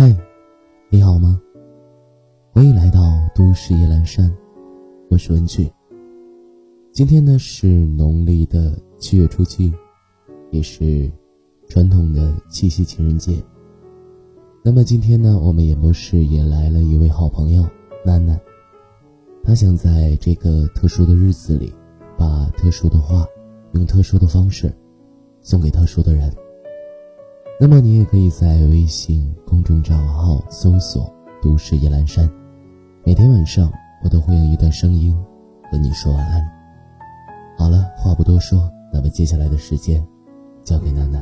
嗨，你好吗？欢迎来到都市夜阑珊，我是文具。今天呢是农历的七月初七，也是传统的七夕情人节。那么今天呢，我们演播室也来了一位好朋友楠楠，他想在这个特殊的日子里，把特殊的话用特殊的方式送给特殊的人。那么你也可以在微信公众账号搜索“都市夜阑珊”。每天晚上，我都会用一段声音和你说晚安。好了，话不多说，那么接下来的时间交给楠楠。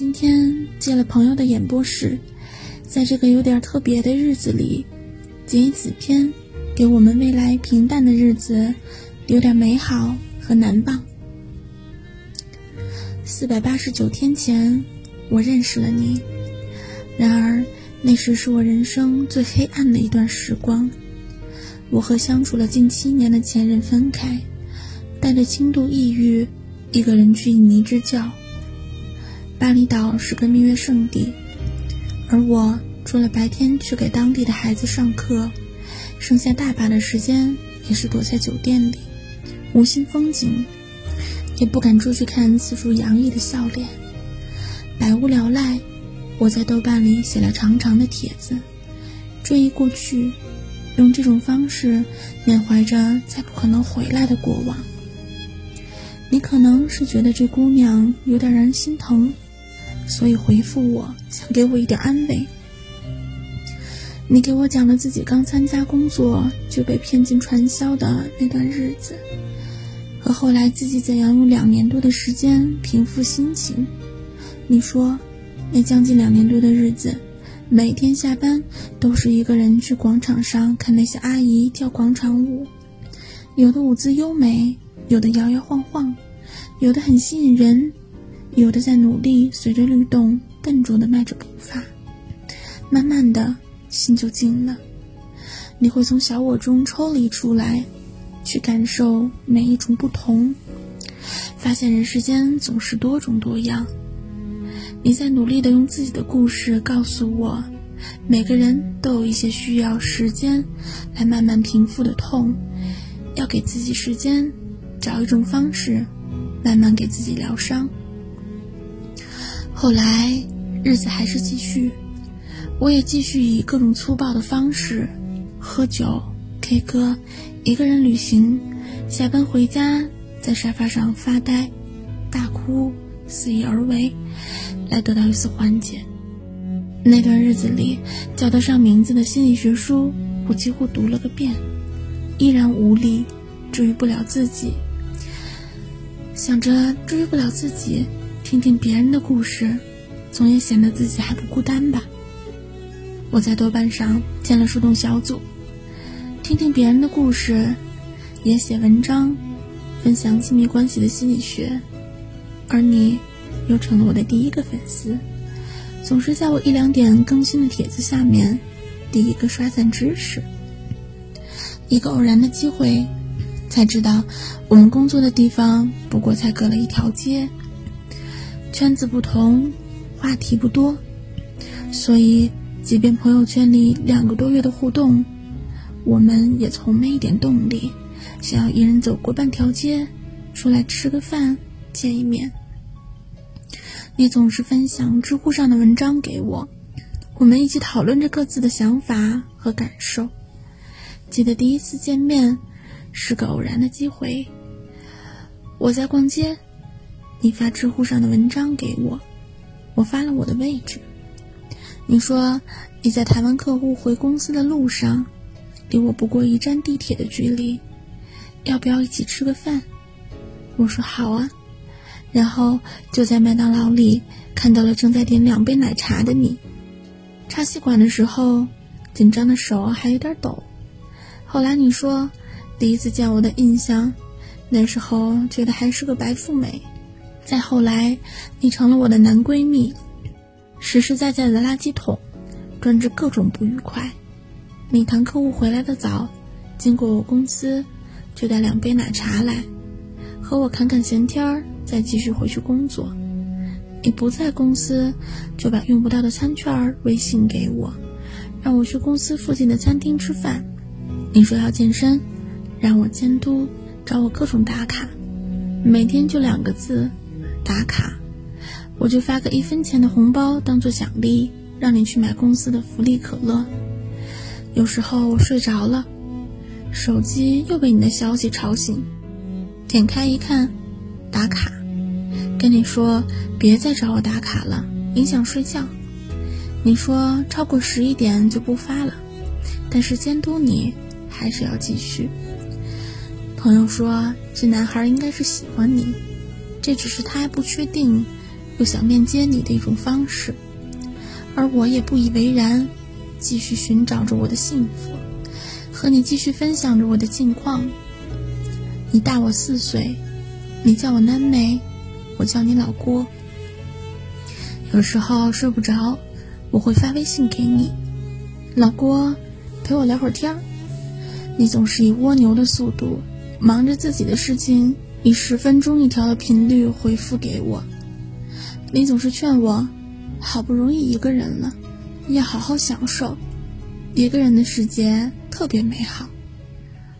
今天借了朋友的演播室，在这个有点特别的日子里，剪纸片，给我们未来平淡的日子留点美好和难忘。四百八十九天前，我认识了你，然而那时是我人生最黑暗的一段时光。我和相处了近七年的前任分开，带着轻度抑郁，一个人去印尼支教。巴厘岛是个蜜月圣地，而我除了白天去给当地的孩子上课，剩下大把的时间也是躲在酒店里，无心风景，也不敢出去看四处洋溢的笑脸。百无聊赖，我在豆瓣里写了长长的帖子，追忆过去，用这种方式缅怀着再不可能回来的过往。你可能是觉得这姑娘有点让人心疼。所以回复我，想给我一点安慰。你给我讲了自己刚参加工作就被骗进传销的那段日子，和后来自己怎样用两年多的时间平复心情。你说，那将近两年多的日子，每天下班都是一个人去广场上看那些阿姨跳广场舞，有的舞姿优美，有的摇摇晃晃，有的很吸引人。有的在努力，随着律动笨拙地迈着步伐，慢慢的心就静了。你会从小我中抽离出来，去感受每一种不同，发现人世间总是多种多样。你在努力的用自己的故事告诉我，每个人都有一些需要时间来慢慢平复的痛，要给自己时间，找一种方式，慢慢给自己疗伤。后来，日子还是继续，我也继续以各种粗暴的方式，喝酒、K 歌、一个人旅行，下班回家，在沙发上发呆、大哭、肆意而为，来得到一丝缓解。那段日子里，叫得上名字的心理学书，我几乎读了个遍，依然无力，治愈不了自己。想着治愈不了自己。听听别人的故事，总也显得自己还不孤单吧。我在豆瓣上建了树洞小组，听听别人的故事，也写文章，分享亲密关系的心理学。而你，又成了我的第一个粉丝，总是在我一两点更新的帖子下面，第一个刷赞支持。一个偶然的机会，才知道我们工作的地方不过才隔了一条街。圈子不同，话题不多，所以即便朋友圈里两个多月的互动，我们也从没一点动力想要一人走过半条街，出来吃个饭，见一面。你总是分享知乎上的文章给我，我们一起讨论着各自的想法和感受。记得第一次见面是个偶然的机会，我在逛街。你发知乎上的文章给我，我发了我的位置。你说你在台湾客户回公司的路上，离我不过一站地铁的距离，要不要一起吃个饭？我说好啊。然后就在麦当劳里看到了正在点两杯奶茶的你，插吸管的时候紧张的手还有点抖。后来你说第一次见我的印象，那时候觉得还是个白富美。再后来，你成了我的男闺蜜，实实在在的垃圾桶，专治各种不愉快。你谈客户回来的早，经过我公司，就带两杯奶茶来，和我侃侃闲天儿，再继续回去工作。你不在公司，就把用不到的餐券微信给我，让我去公司附近的餐厅吃饭。你说要健身，让我监督，找我各种打卡，每天就两个字，打卡。我就发个一分钱的红包当做奖励，让你去买公司的福利可乐。有时候我睡着了，手机又被你的消息吵醒，点开一看，打卡。跟你说，别再找我打卡了，影响睡觉。你说超过十一点就不发了，但是监督你还是要继续。朋友说这男孩应该是喜欢你，这只是他还不确定，又想面接你的一种方式。而我也不以为然，继续寻找着我的幸福，和你继续分享着我的近况。你大我四岁，你叫我南梅。我叫你老郭。有时候睡不着，我会发微信给你，老郭，陪我聊会儿天儿。你总是以蜗牛的速度，忙着自己的事情，以十分钟一条的频率回复给我。你总是劝我，好不容易一个人了，要好好享受，一个人的世界特别美好。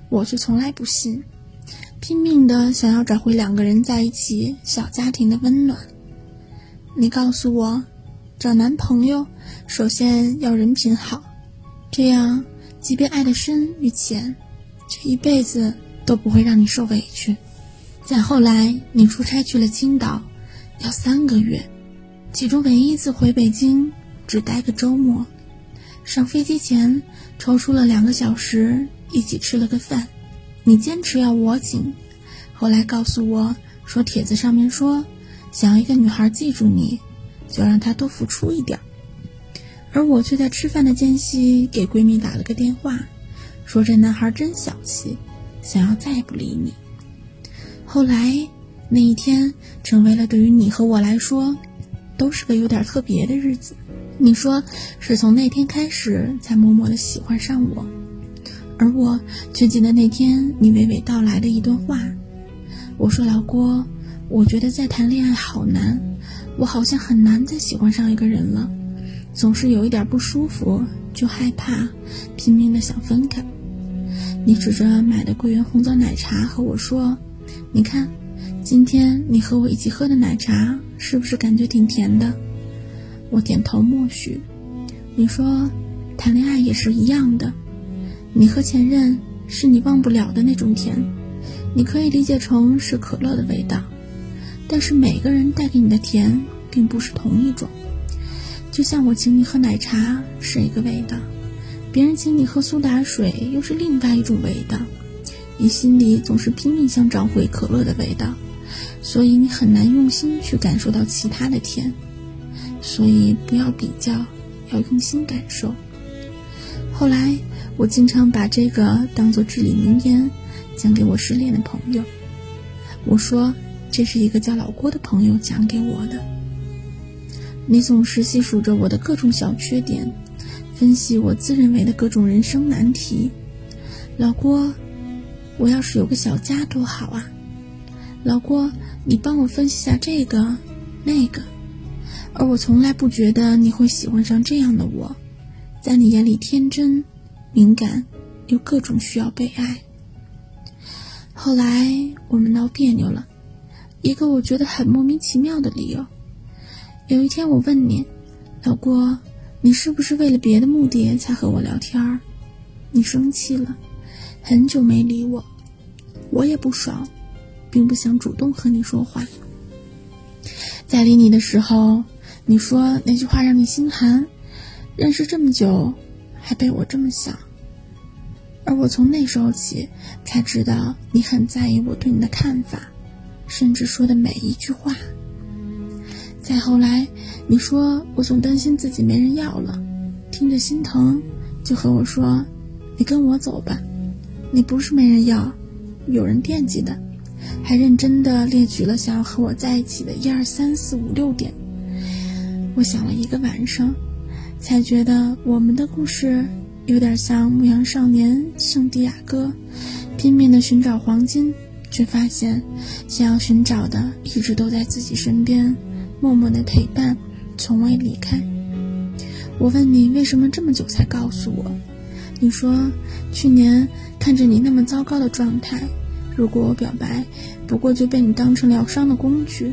我却从来不信。拼命的想要找回两个人在一起小家庭的温暖。你告诉我，找男朋友首先要人品好，这样即便爱的深与浅，这一辈子都不会让你受委屈。再后来，你出差去了青岛，要三个月，其中唯一一次回北京只待个周末。上飞机前抽出了两个小时，一起吃了个饭。你坚持要我请，后来告诉我说帖子上面说，想要一个女孩记住你，就让她多付出一点。而我却在吃饭的间隙给闺蜜打了个电话，说这男孩真小气，想要再不理你。后来那一天成为了对于你和我来说，都是个有点特别的日子。你说是从那天开始才默默的喜欢上我。而我却记得那天你娓娓道来的一段话。我说：“老郭，我觉得再谈恋爱好难，我好像很难再喜欢上一个人了，总是有一点不舒服就害怕，拼命的想分开。”你指着买的桂圆红枣奶茶和我说：“你看，今天你和我一起喝的奶茶是不是感觉挺甜的？”我点头默许。你说：“谈恋爱也是一样的。”你和前任是你忘不了的那种甜，你可以理解成是可乐的味道，但是每个人带给你的甜并不是同一种。就像我请你喝奶茶是一个味道，别人请你喝苏打水又是另外一种味道，你心里总是拼命想找回可乐的味道，所以你很难用心去感受到其他的甜。所以不要比较，要用心感受。后来。我经常把这个当做至理名言，讲给我失恋的朋友。我说，这是一个叫老郭的朋友讲给我的。你总是细数着我的各种小缺点，分析我自认为的各种人生难题。老郭，我要是有个小家多好啊！老郭，你帮我分析下这个那个。而我从来不觉得你会喜欢上这样的我，在你眼里天真。敏感，又各种需要被爱。后来我们闹别扭了，一个我觉得很莫名其妙的理由。有一天我问你，老郭，你是不是为了别的目的才和我聊天？你生气了，很久没理我，我也不爽，并不想主动和你说话。在理你的时候，你说那句话让你心寒。认识这么久。还被我这么想，而我从那时候起才知道你很在意我对你的看法，甚至说的每一句话。再后来，你说我总担心自己没人要了，听着心疼，就和我说：“你跟我走吧。”你不是没人要，有人惦记的，还认真的列举了想要和我在一起的一二三四五六点。我想了一个晚上，才觉得我们的故事有点像牧羊少年圣地亚哥，拼命的寻找黄金，却发现想要寻找的一直都在自己身边，默默的陪伴，从未离开。我问你为什么这么久才告诉我？你说去年看着你那么糟糕的状态，如果我表白，不过就被你当成疗伤的工具，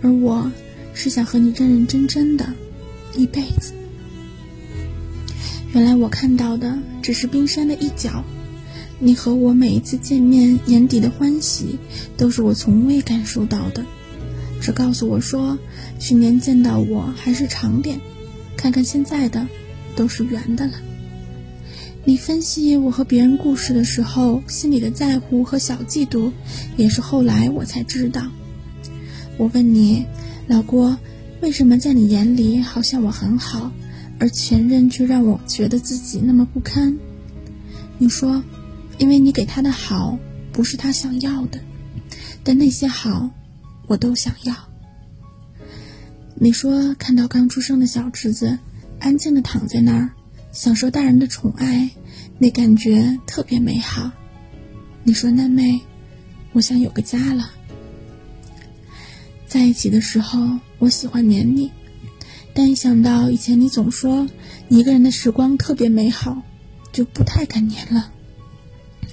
而我是想和你认认真真的，一辈子。原来我看到的只是冰山的一角，你和我每一次见面眼底的欢喜，都是我从未感受到的。只告诉我说，去年见到我还是长脸。看看现在的，都是圆的了。你分析我和别人故事的时候，心里的在乎和小嫉妒，也是后来我才知道。我问你，老郭，为什么在你眼里好像我很好，而前任却让我觉得自己那么不堪？你说，因为你给他的好不是他想要的，但那些好，我都想要。你说看到刚出生的小侄子安静的躺在那儿，享受大人的宠爱，那感觉特别美好。你说楠妹，我想有个家了。在一起的时候，我喜欢黏你，但一想到以前你总说你一个人的时光特别美好，就不太敢黏了。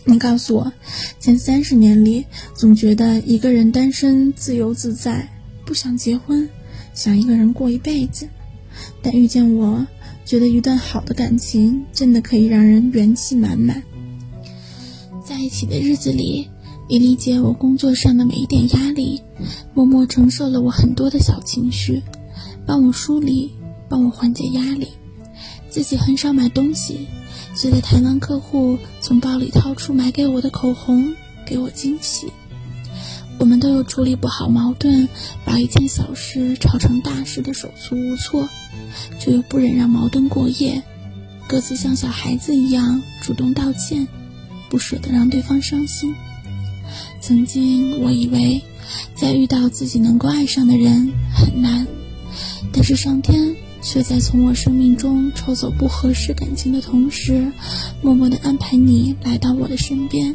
你告诉我，前三十年里总觉得一个人单身自由自在，不想结婚。想一个人过一辈子，但遇见我，觉得一段好的感情真的可以让人元气满满。在一起的日子里，你理解我工作上的每一点压力，默默承受了我很多的小情绪，帮我梳理，帮我缓解压力。自己很少买东西，却在谈完客户，从包里掏出买给我的口红，给我惊喜。我们都有处理不好矛盾，把一件小事吵成大事的手足无措，却又不忍让矛盾过夜，各自像小孩子一样主动道歉，不舍得让对方伤心。曾经我以为，在遇到自己能够爱上的人很难，但是上天却在从我生命中抽走不合适感情的同时，默默地安排你来到我的身边，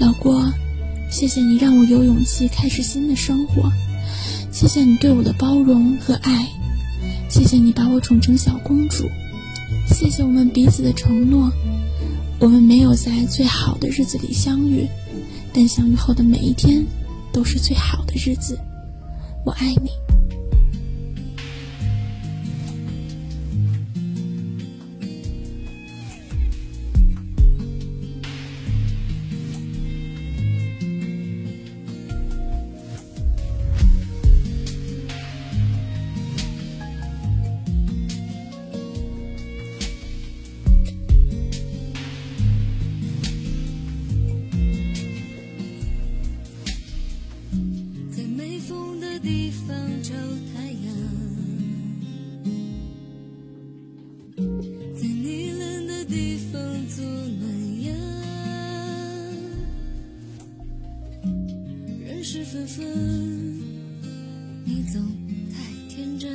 老郭。谢谢你让我有勇气开始新的生活，谢谢你对我的包容和爱，谢谢你把我宠成小公主，谢谢我们彼此的承诺。我们没有在最好的日子里相遇，但相遇后的每一天都是最好的日子。我爱你。是纷纷，你总太天真，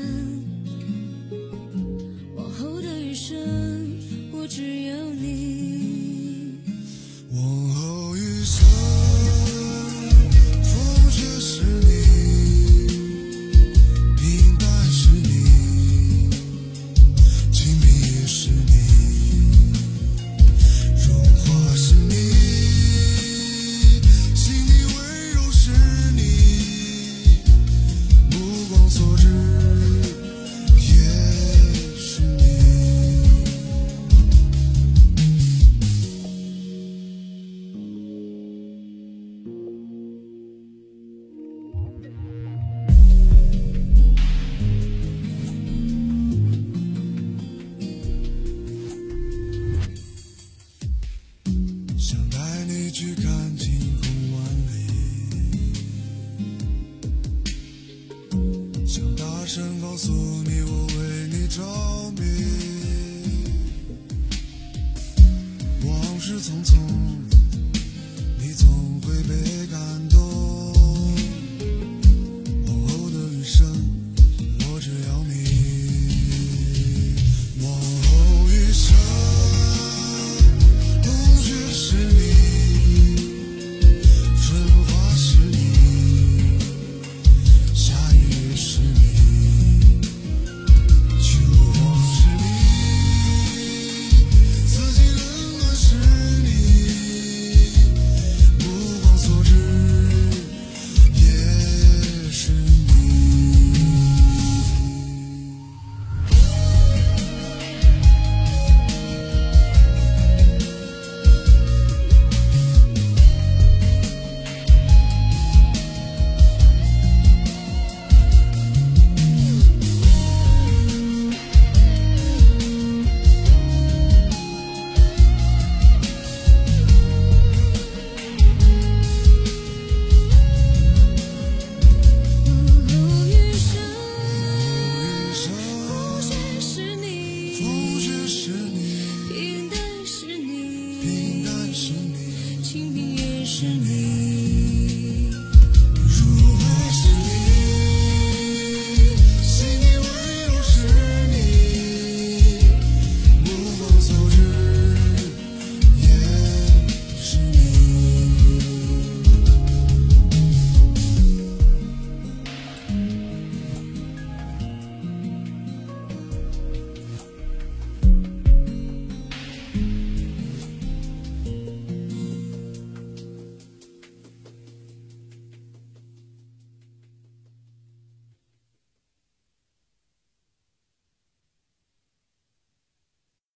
告诉你我为你着迷。往事匆匆，